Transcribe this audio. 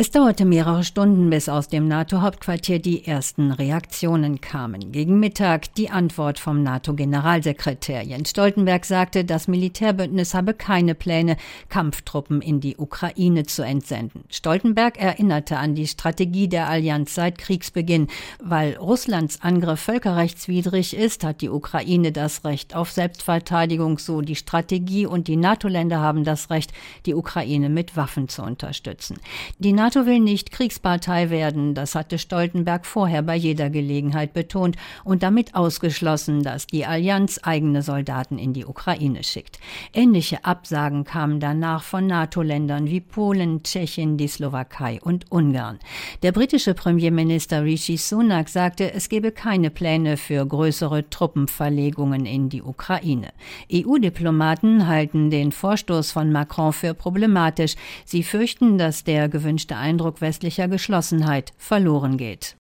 Es dauerte mehrere Stunden, bis aus dem NATO-Hauptquartier die ersten Reaktionen kamen. Gegen Mittag die Antwort vom NATO-Generalsekretär. Jens Stoltenberg sagte, das Militärbündnis habe keine Pläne, Kampftruppen in die Ukraine zu entsenden. Stoltenberg erinnerte an die Strategie der Allianz seit Kriegsbeginn. Weil Russlands Angriff völkerrechtswidrig ist, hat die Ukraine das Recht auf Selbstverteidigung, so die Strategie, und die NATO-Länder haben das Recht, die Ukraine mit Waffen zu unterstützen. Die NATO will nicht Kriegspartei werden, das hatte Stoltenberg vorher bei jeder Gelegenheit betont und damit ausgeschlossen, dass die Allianz eigene Soldaten in die Ukraine schickt. Ähnliche Absagen kamen danach von NATO-Ländern wie Polen, Tschechien, die Slowakei und Ungarn. Der britische Premierminister Rishi Sunak sagte, es gebe keine Pläne für größere Truppenverlegungen in die Ukraine. EU-Diplomaten halten den Vorstoß von Macron für problematisch. Sie fürchten, dass der gewünschte Eindruck westlicher Geschlossenheit verloren geht.